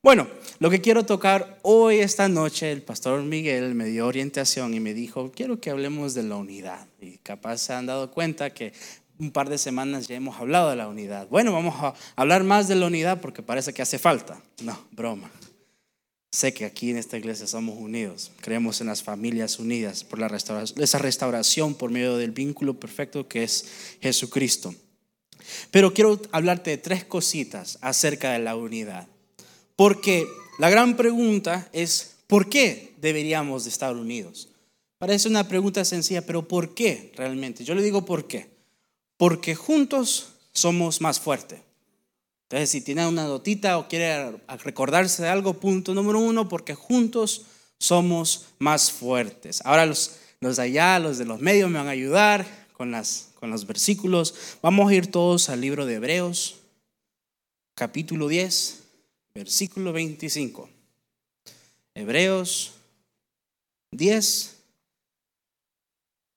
Bueno, lo que quiero tocar hoy, esta noche, el pastor Miguel me dio orientación y me dijo, quiero que hablemos de la unidad. Y capaz se han dado cuenta que un par de semanas ya hemos hablado de la unidad. Bueno, vamos a hablar más de la unidad porque parece que hace falta. No, broma. Sé que aquí en esta iglesia somos unidos, creemos en las familias unidas por la restauración, esa restauración por medio del vínculo perfecto que es Jesucristo. Pero quiero hablarte de tres cositas acerca de la unidad. Porque la gran pregunta es, ¿por qué deberíamos de estar unidos? Parece una pregunta sencilla, pero ¿por qué realmente? Yo le digo por qué. Porque juntos somos más fuertes. Entonces, si tiene una notita o quiere recordarse de algo, punto número uno, porque juntos somos más fuertes. Ahora los, los de allá, los de los medios me van a ayudar con, las, con los versículos. Vamos a ir todos al libro de Hebreos, capítulo 10, versículo 25. Hebreos 10,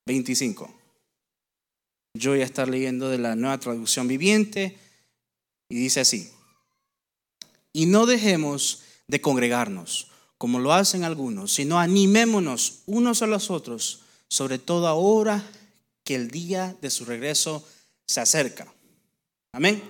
25. Yo voy a estar leyendo de la nueva traducción viviente y dice así, y no dejemos de congregarnos, como lo hacen algunos, sino animémonos unos a los otros, sobre todo ahora que el día de su regreso se acerca. Amén.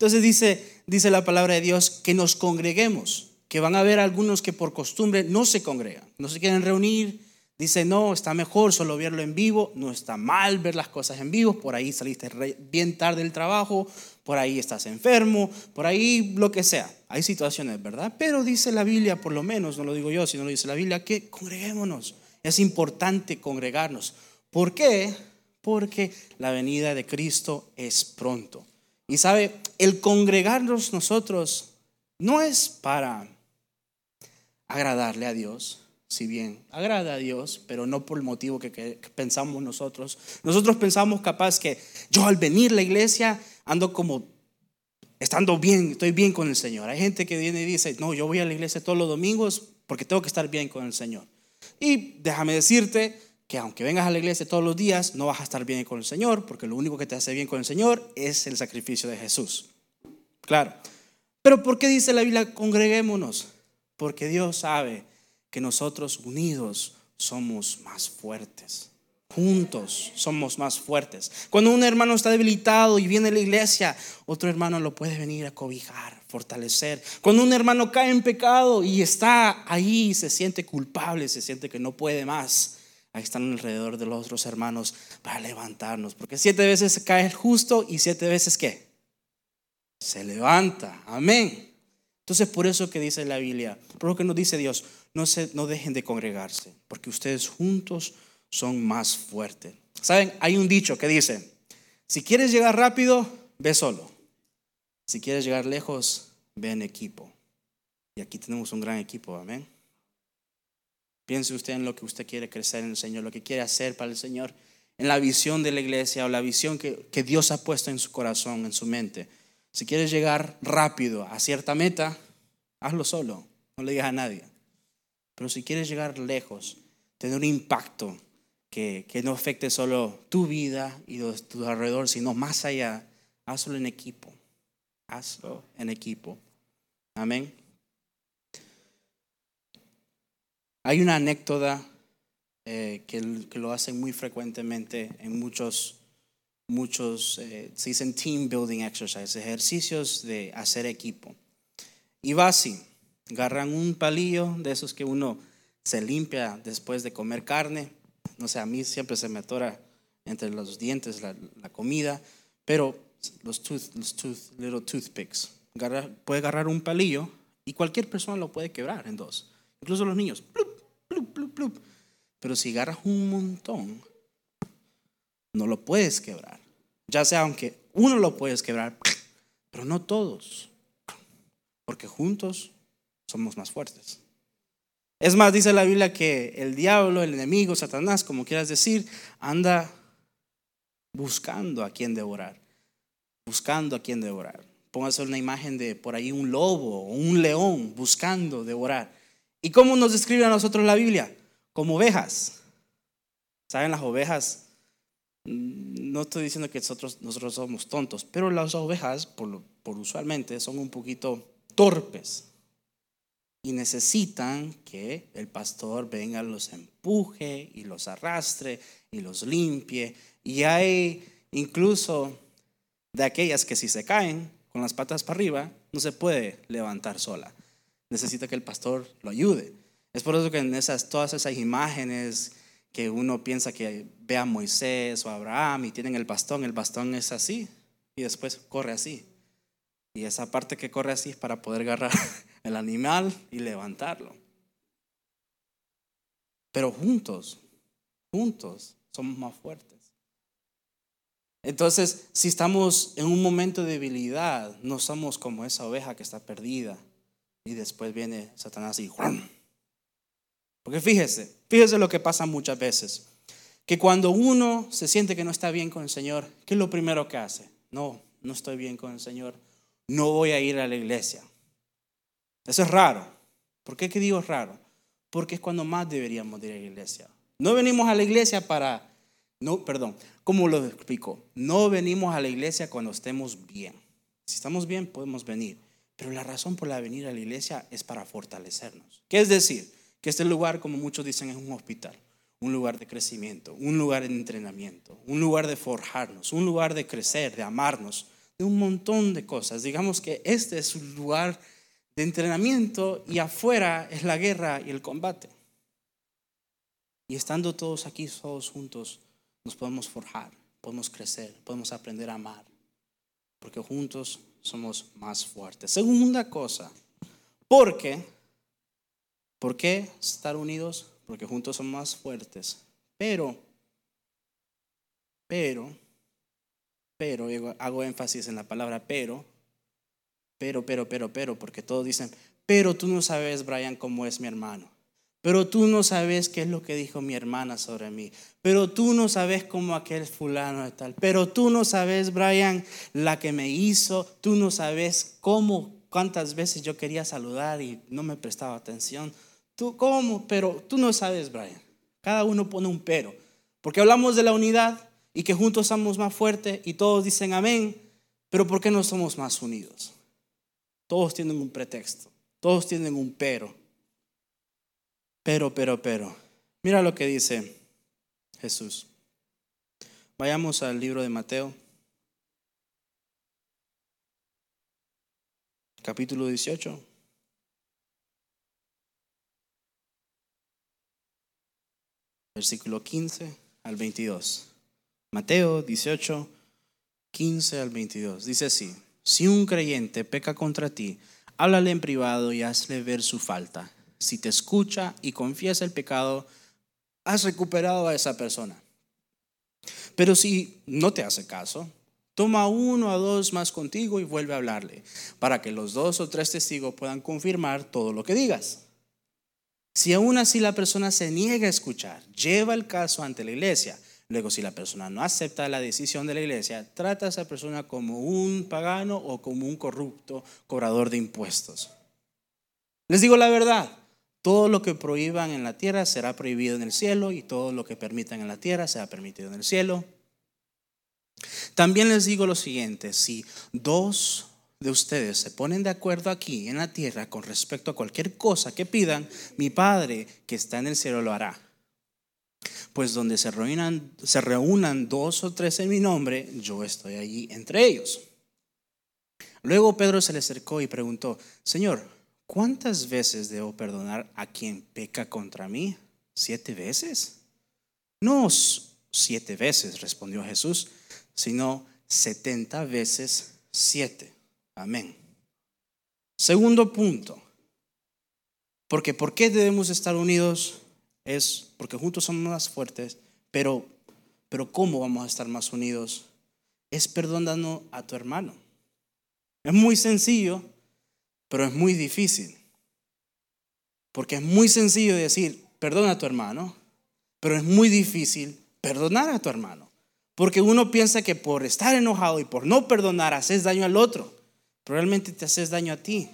Entonces dice, dice la palabra de Dios que nos congreguemos, que van a haber algunos que por costumbre no se congregan, no se quieren reunir, Dice, no, está mejor solo verlo en vivo, no está mal ver las cosas en vivo, por ahí saliste bien tarde del trabajo, por ahí estás enfermo, por ahí lo que sea. Hay situaciones, ¿verdad? Pero dice la Biblia, por lo menos, no lo digo yo, sino lo dice la Biblia, que congreguémonos. Es importante congregarnos. ¿Por qué? Porque la venida de Cristo es pronto. Y sabe, el congregarnos nosotros no es para agradarle a Dios, si bien agrada a Dios, pero no por el motivo que, pensamos nosotros. Nosotros pensamos capaz que yo al venir a la iglesia ando como estando bien, estoy bien con el Señor. Hay gente que viene y dice, no, yo voy a la iglesia todos los domingos porque tengo que estar bien con el Señor. Y déjame decirte que aunque vengas a la iglesia todos los días, no vas a estar bien con el Señor, porque lo único que te hace bien con el Señor es el sacrificio de Jesús. Claro. Pero ¿por qué dice la Biblia congreguémonos? Porque Dios sabe que nosotros unidos somos más fuertes. Juntos somos más fuertes. Cuando un hermano está debilitado y viene a la iglesia, otro hermano lo puede venir a cobijar, fortalecer. Cuando un hermano cae en pecado y está ahí, se siente culpable, se siente que no puede más, ahí están alrededor de los otros hermanos para levantarnos. Porque siete veces cae el justo y siete veces qué? Se levanta. Amén. Entonces, por eso que dice la Biblia, por lo que nos dice Dios, no, se, no dejen de congregarse, porque ustedes juntos son más fuertes. ¿Saben? Hay un dicho que dice, si quieres llegar rápido, ve solo. Si quieres llegar lejos, ve en equipo. Y aquí tenemos un gran equipo, amén. Piense usted en lo que usted quiere crecer en el Señor, lo que quiere hacer para el Señor, en la visión de la iglesia o la visión que, que Dios ha puesto en su corazón, en su mente. Si quieres llegar rápido a cierta meta, hazlo solo, no le digas a nadie. Pero si quieres llegar lejos, tener un impacto que, no afecte solo tu vida y tu alrededor, sino más allá, hazlo en equipo. Hazlo en equipo. Amén. Hay una anécdota eh, que, que, lo hacen muy frecuentemente en muchos muchos, eh, se dicen team building exercises, ejercicios de hacer equipo. Y va así, agarran un palillo de esos que uno se limpia después de comer carne. No sé, a mí siempre se me atora entre los dientes la, comida, pero los, tooth, los tooth, little toothpicks. puede agarrar un palillo y cualquier persona lo puede quebrar en dos, incluso los niños. Pero si agarras un montón, no lo puedes quebrar. Ya sea aunque uno lo puedes quebrar, pero no todos. Porque juntos somos más fuertes. Es más, dice la Biblia que el diablo, el enemigo, Satanás, como quieras decir, anda buscando a quien devorar. Buscando a quien devorar. Póngase una imagen de por ahí un lobo o un león buscando devorar. ¿Y cómo nos describe a nosotros la Biblia? Como ovejas. ¿Saben las ovejas? no estoy diciendo que nosotros, nosotros somos tontos, pero las ovejas, por, por usualmente, son un poquito torpes. y necesitan que el pastor venga, los empuje y los arrastre y los limpie. Y hay incluso de aquellas que si se caen con las patas para arriba, no se puede levantar sola. Necesita que el pastor lo ayude. Es por eso que en esas, todas esas imágenes que uno piensa que ve a Moisés o Abraham y tienen el bastón, el bastón es así y después corre así. Y esa parte que corre así es para poder agarrar el animal y levantarlo. Pero juntos, juntos somos más fuertes. Entonces, si estamos en un momento de debilidad, no somos como esa oveja que está perdida y después viene Satanás y porque fíjese, fíjese lo que pasa muchas veces. Que cuando uno se siente que no está bien con el Señor, ¿qué es lo primero que hace? No, no estoy bien con el Señor. No voy a ir a la iglesia. Eso es raro. ¿Por qué que digo raro? Porque es cuando más deberíamos ir a la iglesia. No venimos a la iglesia para, no, perdón, ¿cómo lo explico? No venimos a la iglesia cuando estemos bien. Si estamos bien, podemos venir. Pero la razón por la venir a la iglesia es para fortalecernos. ¿Qué es decir? Que este lugar, como muchos dicen, es un hospital, un lugar de crecimiento, un lugar de entrenamiento, un lugar de forjarnos, un lugar de crecer, de amarnos, de un montón de cosas. Digamos que este es un lugar de entrenamiento y afuera es la guerra y el combate. Y estando todos aquí, todos juntos, nos podemos forjar, podemos crecer, podemos aprender a amar, porque juntos somos más fuertes. Segunda cosa, porque ¿Por qué estar unidos? Porque juntos son más fuertes. Pero, pero, pero, hago énfasis en la palabra pero, pero, pero, pero, pero, porque todos dicen, pero tú no sabes, Brian, cómo es mi hermano. Pero tú no sabes qué es lo que dijo mi hermana sobre mí. Pero tú no sabes cómo aquel fulano es tal. Pero tú no sabes, Brian, la que me hizo. Tú no sabes cómo, cuántas veces yo quería saludar y no me prestaba atención. ¿Cómo? Pero tú no sabes, Brian. Cada uno pone un pero. Porque hablamos de la unidad y que juntos somos más fuertes y todos dicen amén. Pero ¿por qué no somos más unidos? Todos tienen un pretexto. Todos tienen un pero. Pero, pero, pero. Mira lo que dice Jesús. Vayamos al libro de Mateo. Capítulo 18. Versículo 15 al 22. Mateo 18, 15 al 22. Dice así, si un creyente peca contra ti, háblale en privado y hazle ver su falta. Si te escucha y confiesa el pecado, has recuperado a esa persona. Pero si no te hace caso, toma uno o dos más contigo y vuelve a hablarle, para que los dos o tres testigos puedan confirmar todo lo que digas. Si aún así la persona se niega a escuchar, lleva el caso ante la iglesia. Luego, si la persona no acepta la decisión de la iglesia, trata a esa persona como un pagano o como un corrupto cobrador de impuestos. Les digo la verdad, todo lo que prohíban en la tierra será prohibido en el cielo y todo lo que permitan en la tierra será permitido en el cielo. También les digo lo siguiente, si dos de ustedes se ponen de acuerdo aquí en la tierra con respecto a cualquier cosa que pidan, mi Padre que está en el cielo lo hará. Pues donde se reúnan, dos o tres en mi nombre, yo estoy allí entre ellos. Luego Pedro se le acercó y preguntó, Señor, ¿cuántas veces debo perdonar a quien peca contra mí? ¿Siete veces? No siete veces, respondió Jesús, sino setenta veces siete. Amén. Segundo punto. Porque ¿por qué debemos estar unidos? Es porque juntos somos más fuertes, pero pero ¿cómo vamos a estar más unidos? Es perdonando a tu hermano. Es muy sencillo, pero es muy difícil. Porque es muy sencillo decir, perdona a tu hermano, pero es muy difícil perdonar a tu hermano. Porque uno piensa que por estar enojado y por no perdonar haces daño al otro realmente te haces daño a ti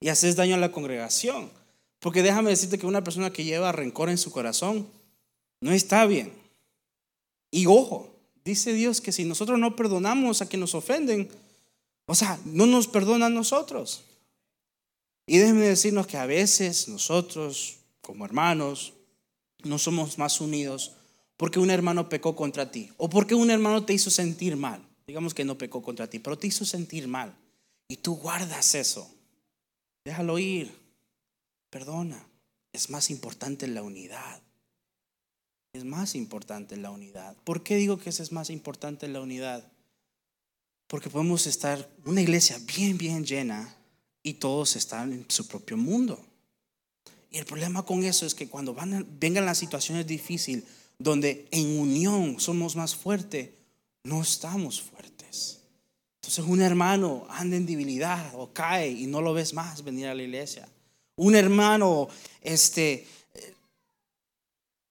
y haces daño a la congregación. Porque déjame decirte que una persona que lleva rencor en su corazón no está bien. Y ojo, dice Dios que si nosotros no perdonamos a quienes nos ofenden, o sea, no nos perdona a nosotros. Y déjenme decirnos que a veces nosotros, como hermanos, no somos más unidos porque un hermano pecó contra ti o porque un hermano te hizo sentir mal. Digamos que no pecó contra ti, pero te hizo sentir mal. Y tú guardas eso. Déjalo ir. Perdona. Es más importante la unidad. Es más importante la unidad. ¿Por qué digo que eso es más importante la unidad? Porque podemos estar una iglesia bien, bien llena y todos están en su propio mundo. Y el problema con eso es que cuando vengan las situaciones difíciles, donde en unión somos más fuertes, no estamos fuertes. Entonces un hermano anda en debilidad o cae y no lo ves más venir a la iglesia. Un hermano este,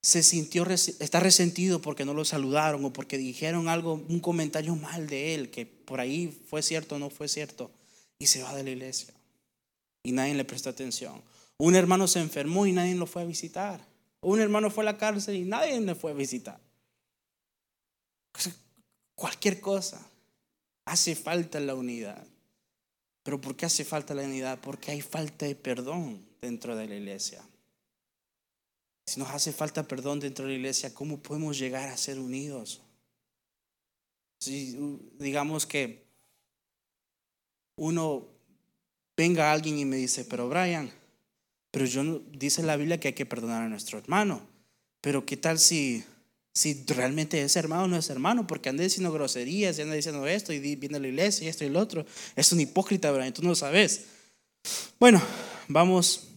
se sintió, está resentido porque no lo saludaron o porque dijeron algo, un comentario mal de él, que por ahí fue cierto o no fue cierto, y se va de la iglesia. Y nadie le prestó atención. Un hermano se enfermó y nadie lo fue a visitar. Un hermano fue a la cárcel y nadie le fue a visitar. Cualquier cosa. Hace falta la unidad. Pero ¿por qué hace falta la unidad? Porque hay falta de perdón dentro de la iglesia. Si nos hace falta perdón dentro de la iglesia, ¿cómo podemos llegar a ser unidos? Si digamos que uno venga alguien y me dice, pero Brian, pero yo dice la Biblia que hay que perdonar a nuestro hermano. Pero ¿qué tal si, si realmente es hermano o no es hermano? Porque anda diciendo groserías y anda diciendo esto y viene a la iglesia y esto y lo otro. Es un hipócrita, ¿verdad? tú no lo sabes. Bueno, vamos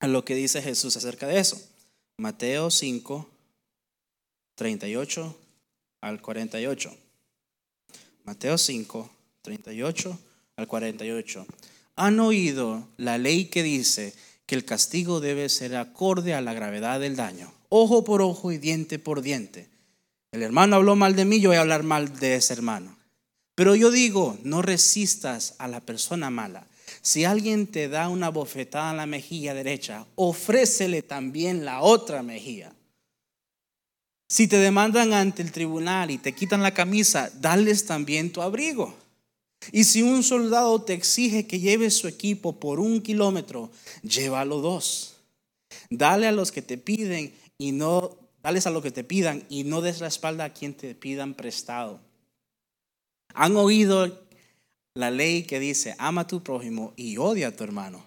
a lo que dice Jesús acerca de eso. Mateo 5, 38 al 48. Mateo 5, 38 al 48. Han oído la ley que dice que el castigo debe ser acorde a la gravedad del daño, ojo por ojo y diente por diente. El hermano habló mal de mí, yo voy a hablar mal de ese hermano. Pero yo digo, no resistas a la persona mala. Si alguien te da una bofetada en la mejilla derecha, ofrécele también la otra mejilla. Si te demandan ante el tribunal y te quitan la camisa, dales también tu abrigo. Y si un soldado te exige que lleves su equipo por un kilómetro, llévalo dos. Dale a los que te piden y no, dales a lo que te pidan y no des la espalda a quien te pidan prestado. Han oído la ley que dice, ama a tu prójimo y odia a tu hermano.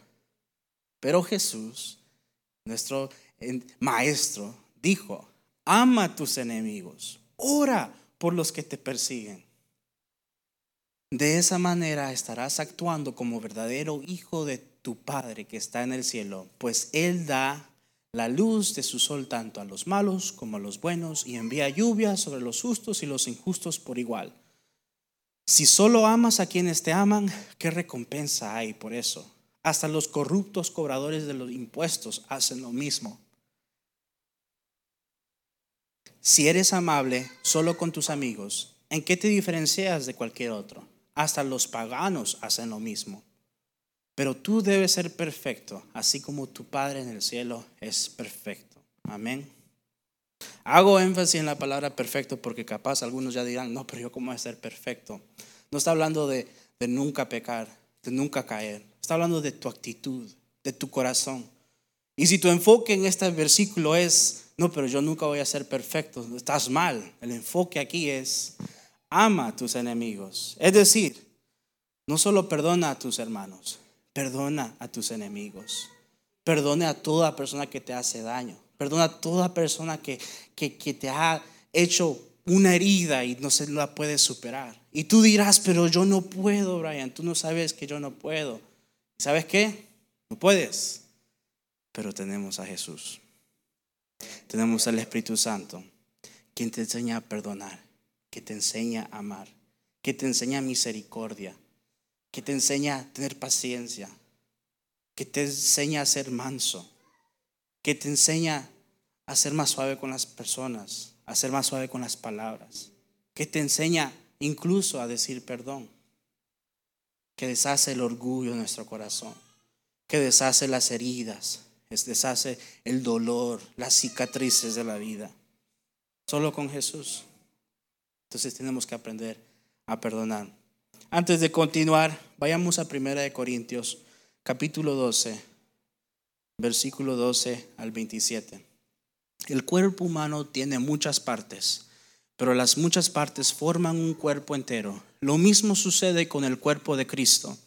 Pero Jesús, nuestro maestro, dijo, ama a tus enemigos, ora por los que te persiguen. De esa manera estarás actuando como verdadero hijo de tu Padre que está en el cielo, pues Él da la luz de su sol tanto a los malos como a los buenos y envía lluvia sobre los justos y los injustos por igual. Si solo amas a quienes te aman, ¿qué recompensa hay por eso? Hasta los corruptos cobradores de los impuestos hacen lo mismo. Si eres amable solo con tus amigos, ¿en qué te diferencias de cualquier otro? Hasta los paganos hacen lo mismo. Pero tú debes ser perfecto, así como tu Padre en el cielo es perfecto. Amén. Hago énfasis en la palabra perfecto porque capaz algunos ya dirán, no, pero yo cómo a ser perfecto. No está hablando de, de nunca pecar, de nunca caer. Está hablando de tu actitud, de tu corazón. Y si tu enfoque en este versículo es, no, pero yo nunca voy a ser perfecto, estás mal. El enfoque aquí es, ama a tus enemigos. Es decir, no solo perdona a tus hermanos, perdona a tus enemigos. Perdona a toda persona que te hace daño. Perdona a toda persona que, que, te ha hecho una herida y no se la puede superar. Y tú dirás, pero yo no puedo, Brian. Tú no sabes que yo no puedo. ¿Sabes qué? No puedes. Pero tenemos a Jesús. Tenemos al Espíritu Santo, quien te enseña a perdonar que te enseña a amar, que te enseña misericordia, que te enseña a tener paciencia, que te enseña a ser manso, que te enseña a ser más suave con las personas, a ser más suave con las palabras, que te enseña incluso a decir perdón, que deshace el orgullo de nuestro corazón, que deshace las heridas, deshace el dolor, las cicatrices de la vida. Solo con Jesús. Entonces tenemos que aprender a perdonar. Antes de continuar, vayamos a 1 de Corintios, capítulo 12, versículo 12 al 27. El cuerpo humano tiene muchas partes, pero las muchas partes forman un cuerpo entero. Lo mismo sucede con el cuerpo de Cristo.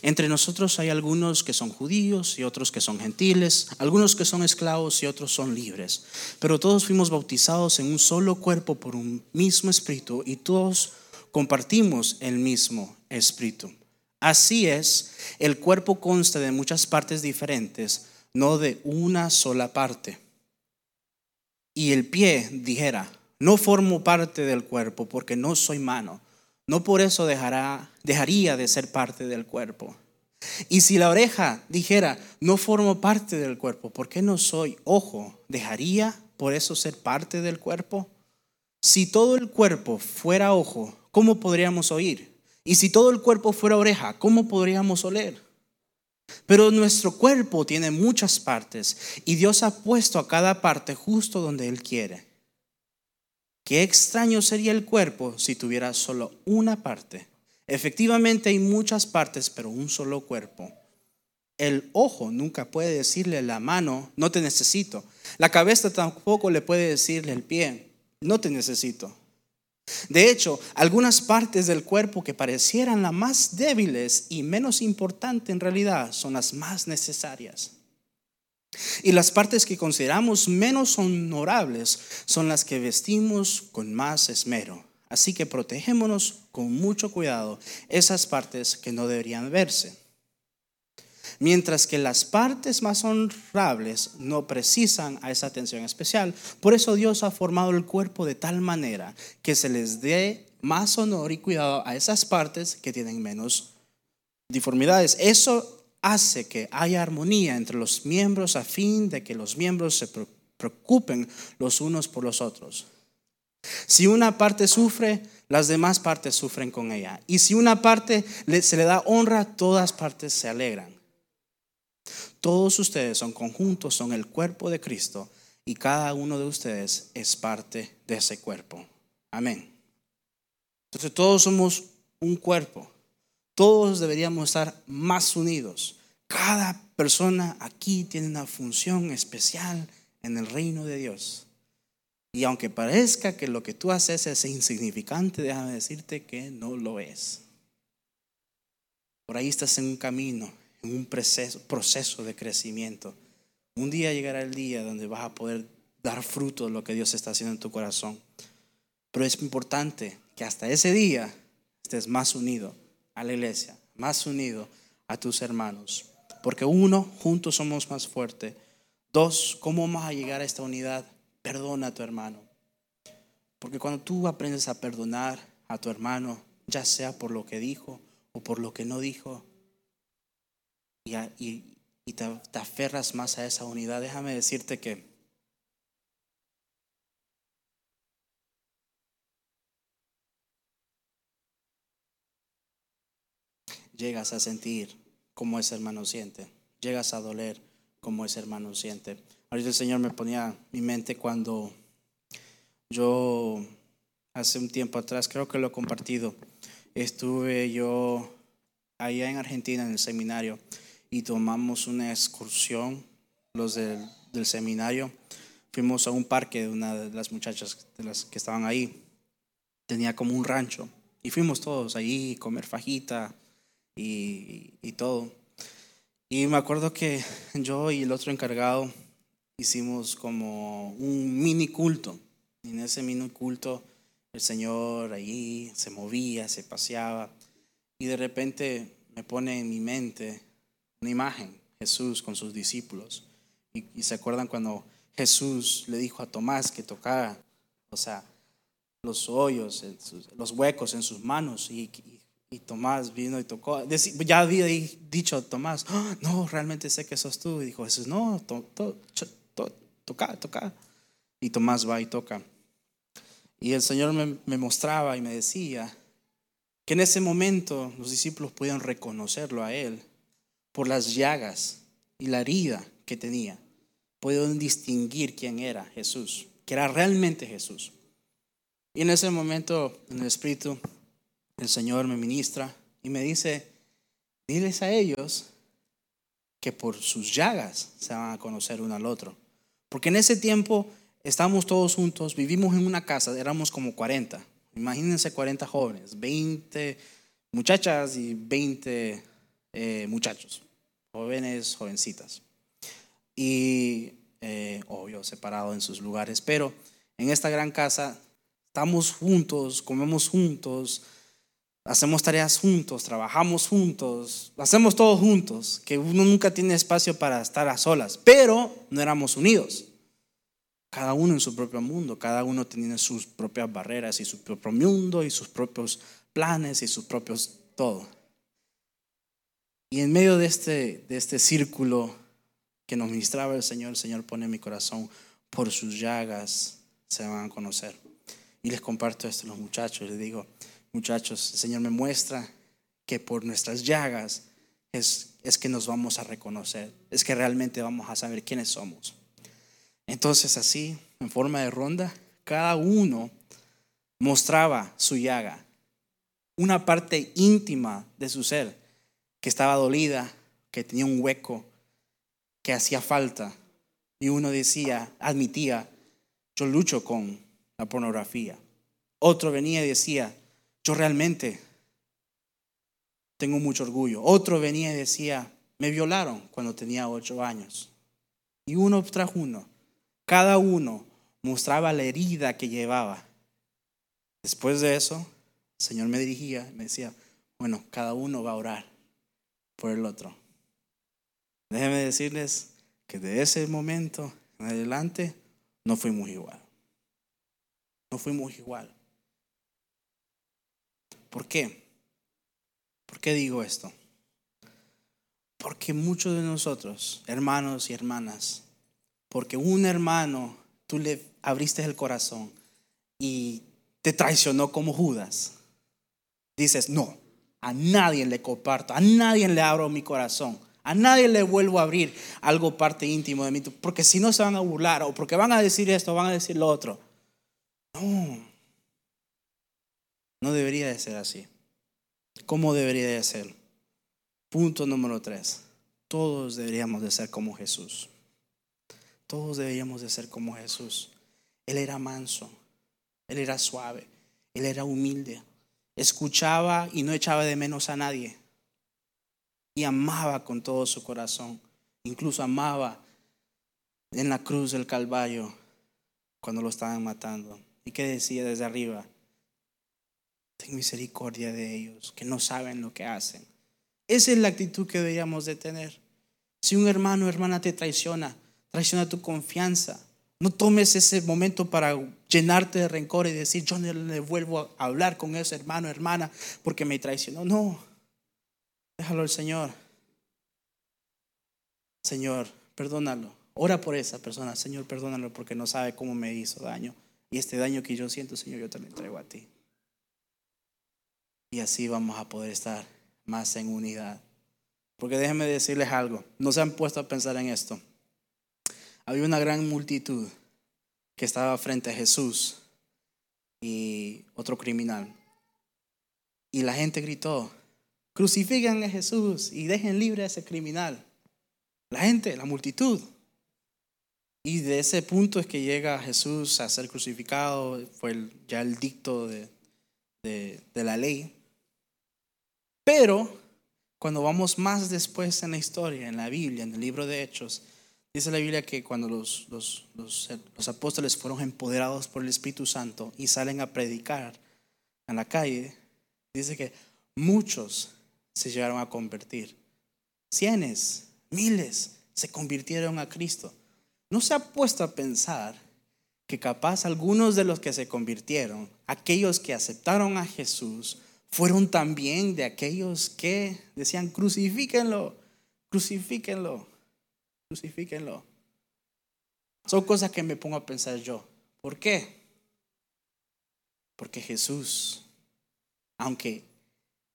Entre nosotros hay algunos que son judíos y otros que son gentiles, algunos que son esclavos y otros son libres, pero todos fuimos bautizados en un solo cuerpo por un mismo espíritu y todos compartimos el mismo espíritu. Así es, el cuerpo consta de muchas partes diferentes, no de una sola parte. Y el pie dijera, no formo parte del cuerpo porque no soy mano no por eso dejará, dejaría de ser parte del cuerpo. Y si la oreja dijera, no formo parte del cuerpo, ¿por qué no soy ojo? ¿Dejaría por eso ser parte del cuerpo? Si todo el cuerpo fuera ojo, ¿cómo podríamos oír? Y si todo el cuerpo fuera oreja, ¿cómo podríamos oler? Pero nuestro cuerpo tiene muchas partes y Dios ha puesto a cada parte justo donde Él quiere. Qué extraño sería el cuerpo si tuviera solo una parte. Efectivamente hay muchas partes, pero un solo cuerpo. El ojo nunca puede decirle la mano, no te necesito. La cabeza tampoco le puede decirle el pie, no te necesito. De hecho, algunas partes del cuerpo que parecieran las más débiles y menos importantes en realidad son las más necesarias. Y las partes que consideramos menos honorables son las que vestimos con más esmero. Así que protégémonos con mucho cuidado esas partes que no deberían verse. Mientras que las partes más honrables no precisan a esa atención especial. Por eso Dios ha formado el cuerpo de tal manera que se les dé más honor y cuidado a esas partes que tienen menos deformidades. Eso hace que haya armonía entre los miembros a fin de que los miembros se preocupen los unos por los otros. Si una parte sufre, las demás partes sufren con ella. Y si una parte se le da honra, todas partes se alegran. Todos ustedes son conjuntos, son el cuerpo de Cristo y cada uno de ustedes es parte de ese cuerpo. Amén. Entonces todos somos un cuerpo. Todos deberíamos estar más unidos. Cada persona aquí tiene una función especial en el reino de Dios. Y aunque parezca que lo que tú haces es insignificante, déjame decirte que no lo es. Por ahí estás en un camino, en un proceso, de crecimiento. Un día llegará el día donde vas a poder dar fruto de lo que Dios está haciendo en tu corazón. Pero es importante que hasta ese día estés más unido a la iglesia, más unido a tus hermanos. Porque uno, juntos somos más fuertes. Dos, ¿cómo vamos a llegar a esta unidad? Perdona a tu hermano. Porque cuando tú aprendes a perdonar a tu hermano, ya sea por lo que dijo o por lo que no dijo, y, te, te aferras más a esa unidad, déjame decirte que llegas a sentir como ese hermano siente. Llegas a doler como ese hermano siente. Ahorita el Señor me ponía mi mente cuando yo hace un tiempo atrás, creo que lo he compartido, estuve yo allá en Argentina en el seminario y tomamos una excursión, los del, seminario. Fuimos a un parque de una de las muchachas de las que estaban ahí. Tenía como un rancho y fuimos todos ahí a comer fajita, y, todo. Y me acuerdo que yo y el otro encargado hicimos como un mini culto. Y en ese mini culto el Señor ahí se movía, se paseaba. Y de repente me pone en mi mente una imagen, Jesús con sus discípulos. Y, se acuerdan cuando Jesús le dijo a Tomás que tocara, o sea, los hoyos, los huecos en sus manos y, y Tomás vino y tocó. Ya había dicho Tomás, ah, no, realmente sé que sos tú. Y dijo Jesús, no, toca, toca. Y Tomás va y toca. Y el Señor me, me, mostraba y me decía que en ese momento los discípulos podían reconocerlo a Él por las llagas y la herida que tenía. Podían distinguir quién era Jesús, que era realmente Jesús. Y en ese momento, en el Espíritu, el Señor me ministra y me dice, diles a ellos que por sus llagas se van a conocer uno al otro. Porque en ese tiempo estábamos todos juntos, vivimos en una casa, éramos como 40. Imagínense 40 jóvenes, 20 muchachas y 20 eh, muchachos, jóvenes, jovencitas. Y eh, obvio, separados en sus lugares, pero en esta gran casa estamos juntos, comemos juntos, hacemos tareas juntos, trabajamos juntos, hacemos todo juntos, que uno nunca tiene espacio para estar a solas, pero no éramos unidos. Cada uno en su propio mundo, cada uno tenía sus propias barreras y su propio mundo y sus propios planes y sus propios todo. Y en medio de este, de este círculo que nos ministraba el Señor, el Señor pone en mi corazón, por sus llagas se van a conocer. Y les comparto esto a los muchachos, les digo, muchachos, el Señor me muestra que por nuestras llagas es, es que nos vamos a reconocer, es que realmente vamos a saber quiénes somos. Entonces así, en forma de ronda, cada uno mostraba su llaga, una parte íntima de su ser, que estaba dolida, que tenía un hueco, que hacía falta. Y uno decía, admitía, yo lucho con la pornografía. Otro venía y decía, yo realmente tengo mucho orgullo. Otro venía y decía, me violaron cuando tenía ocho años. Y uno tras uno, cada uno mostraba la herida que llevaba. Después de eso, el Señor me dirigía me decía, bueno, cada uno va a orar por el otro. Déjenme decirles que de ese momento en adelante no fuimos igual. No fuimos igual. ¿Por qué? ¿Por qué digo esto? Porque muchos de nosotros, hermanos y hermanas, porque un hermano, tú le abriste el corazón y te traicionó como Judas, dices, no, a nadie le comparto, a nadie le abro mi corazón, a nadie le vuelvo a abrir algo parte íntimo de mí, porque si no se van a burlar o porque van a decir esto, van a decir lo otro. No, no debería de ser así. ¿Cómo debería de ser? Punto número tres. Todos deberíamos de ser como Jesús. Todos deberíamos de ser como Jesús. Él era manso, él era suave, él era humilde. Escuchaba y no echaba de menos a nadie. Y amaba con todo su corazón. Incluso amaba en la cruz del Calvario cuando lo estaban matando. ¿Y qué decía desde arriba? ten misericordia de ellos, que no saben lo que hacen. Esa es la actitud que deberíamos de tener. Si un hermano o hermana te traiciona, traiciona tu confianza, no tomes ese momento para llenarte de rencor y decir, yo no le vuelvo a hablar con ese hermano hermana porque me traicionó. No, déjalo al Señor. Señor, perdónalo. Ora por esa persona. Señor, perdónalo porque no sabe cómo me hizo daño. Y este daño que yo siento, Señor, yo te lo entrego a ti. Y así vamos a poder estar más en unidad. Porque déjenme decirles algo, no se han puesto a pensar en esto. Había una gran multitud que estaba frente a Jesús y otro criminal. Y la gente gritó, crucifiquen a Jesús y dejen libre a ese criminal. La gente, la multitud. Y de ese punto es que llega Jesús a ser crucificado, fue ya el dicto de, de la ley. Pero cuando vamos más después en la historia, en la Biblia, en el libro de Hechos, dice la Biblia que cuando los, los, los, apóstoles fueron empoderados por el Espíritu Santo y salen a predicar en la calle, dice que muchos se llegaron a convertir. Cienes, miles se convirtieron a Cristo. ¿No se ha puesto a pensar que capaz algunos de los que se convirtieron, aquellos que aceptaron a Jesús, fueron también de aquellos que decían, crucifíquenlo, crucifíquenlo, crucifíquenlo. Son cosas que me pongo a pensar yo. ¿Por qué? Porque Jesús, aunque,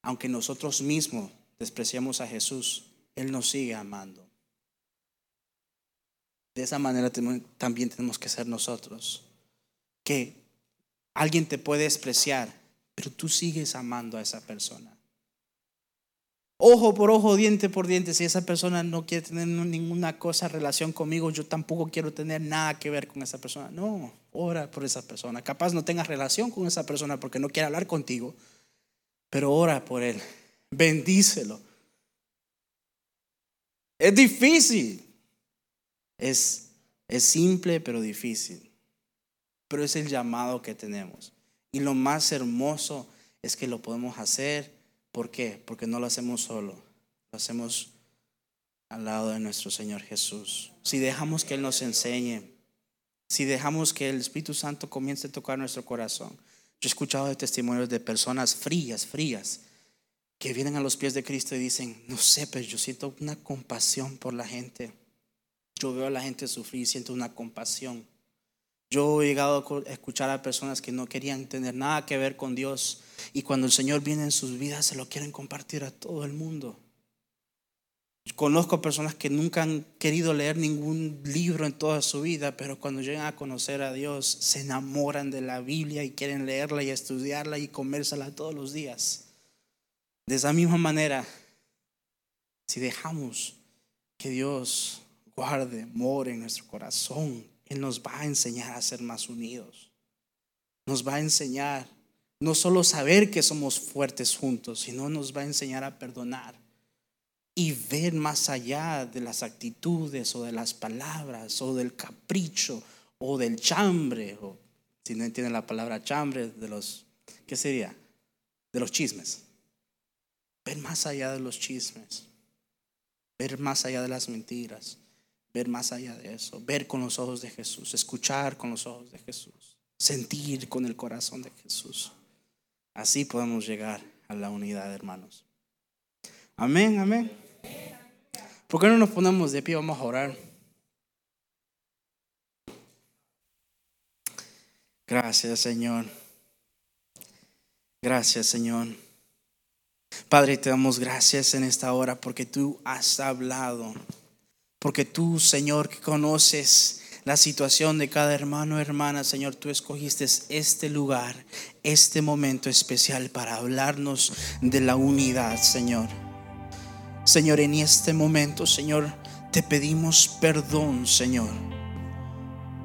aunque nosotros mismos despreciamos a Jesús, Él nos sigue amando. De esa manera también tenemos que ser nosotros. Que alguien te puede despreciar, pero tú sigues amando a esa persona. Ojo por ojo, diente por diente. Si esa persona no quiere tener ninguna cosa, relación conmigo, yo tampoco quiero tener nada que ver con esa persona. No, ora por esa persona. Capaz no tengas relación con esa persona porque no quiere hablar contigo, pero ora por él. Bendícelo. Es difícil. Es, es simple, pero difícil. Pero es el llamado que tenemos. Y lo más hermoso es que lo podemos hacer. ¿Por qué? Porque no lo hacemos solo. Lo hacemos al lado de nuestro Señor Jesús. Si dejamos que Él nos enseñe, si dejamos que el Espíritu Santo comience a tocar nuestro corazón. Yo he escuchado testimonios de personas frías, frías, que vienen a los pies de Cristo y dicen, no sé, pero yo siento una compasión por la gente. Yo veo a la gente sufrir y siento una compasión. Yo he llegado a escuchar a personas que no querían tener nada que ver con Dios y cuando el Señor viene en sus vidas se lo quieren compartir a todo el mundo. Conozco personas que nunca han querido leer ningún libro en toda su vida, pero cuando llegan a conocer a Dios se enamoran de la Biblia y quieren leerla y estudiarla y comérsela todos los días. De esa misma manera, si dejamos que Dios guarde, more en nuestro corazón, Él nos va a enseñar a ser más unidos. Nos va a enseñar no solo saber que somos fuertes juntos, sino nos va a enseñar a perdonar y ver más allá de las actitudes o de las palabras o del capricho o del chambre, o si no entienden la palabra chambre, de los, ¿qué sería? De los chismes. Ver más allá de los chismes, ver más allá de las mentiras, ver más allá de eso, ver con los ojos de Jesús, escuchar con los ojos de Jesús, sentir con el corazón de Jesús. Así podemos llegar a la unidad, hermanos. Amén, amén. ¿Por qué no nos ponemos de pie? Vamos a orar. Gracias, Señor. Gracias, Señor. Padre, te damos gracias en esta hora porque tú has hablado. Porque tú, Señor, que conoces la situación de cada hermano o hermana, Señor, tú escogiste este lugar, este momento especial para hablarnos de la unidad, Señor. Señor, en este momento, Señor, te pedimos perdón, Señor.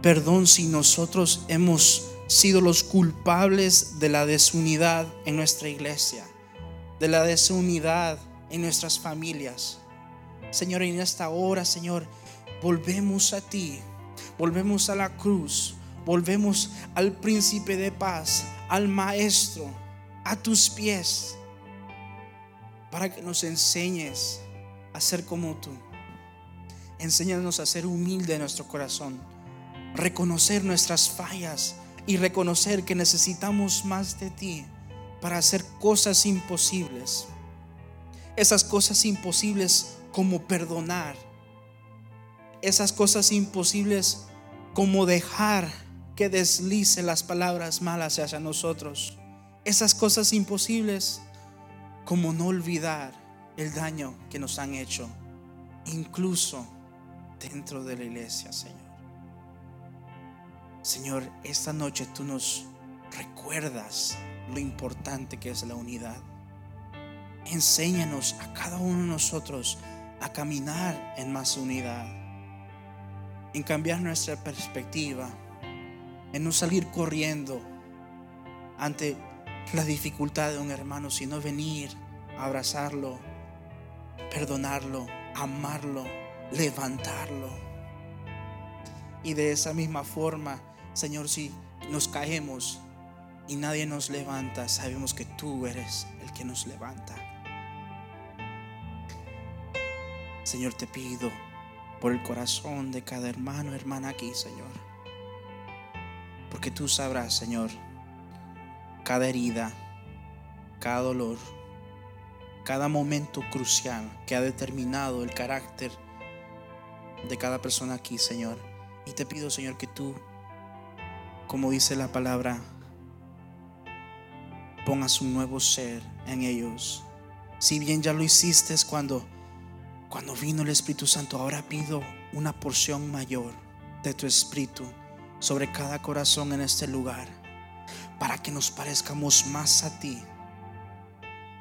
Perdón si nosotros hemos sido los culpables de la desunidad en nuestra iglesia, de la desunidad en nuestras familias. Señor, en esta hora, Señor, volvemos a ti, volvemos a la cruz, volvemos al príncipe de paz, al maestro, a tus pies para que nos enseñes a ser como tú. Enséñanos a ser humilde en nuestro corazón, reconocer nuestras fallas y reconocer que necesitamos más de ti para hacer cosas imposibles. Esas cosas imposibles como perdonar. Esas cosas imposibles como dejar que deslice las palabras malas hacia nosotros. Esas cosas imposibles como no olvidar el daño que nos han hecho, incluso dentro de la iglesia, Señor. Señor, esta noche tú nos recuerdas lo importante que es la unidad. Enséñanos a cada uno de nosotros a caminar en más unidad, en cambiar nuestra perspectiva, en no salir corriendo ante la dificultad de un hermano, sino venir, abrazarlo, perdonarlo, amarlo, levantarlo. Y de esa misma forma, Señor, si nos caemos y nadie nos levanta, sabemos que tú eres el que nos levanta. Señor, te pido por el corazón de cada hermano, hermana aquí, Señor. Porque tú sabrás, Señor, cada herida, cada dolor, cada momento crucial que ha determinado el carácter de cada persona aquí, Señor. Y te pido, Señor, que tú, como dice la palabra, pongas un nuevo ser en ellos. Si bien ya lo hiciste cuando cuando vino el Espíritu Santo, ahora pido una porción mayor de tu Espíritu sobre cada corazón en este lugar para que nos parezcamos más a ti,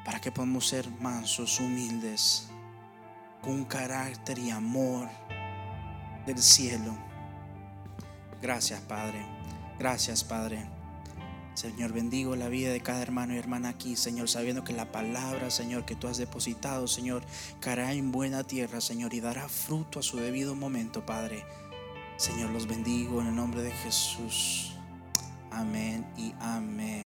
para que podamos ser mansos, humildes, con carácter y amor del cielo. Gracias, Padre. Gracias, Padre. Señor, bendigo la vida de cada hermano y hermana aquí, Señor, sabiendo que la palabra, Señor, que tú has depositado, Señor, caerá en buena tierra, Señor, y dará fruto a su debido momento, Padre. Señor, los bendigo en el nombre de Jesús. Amén y amén.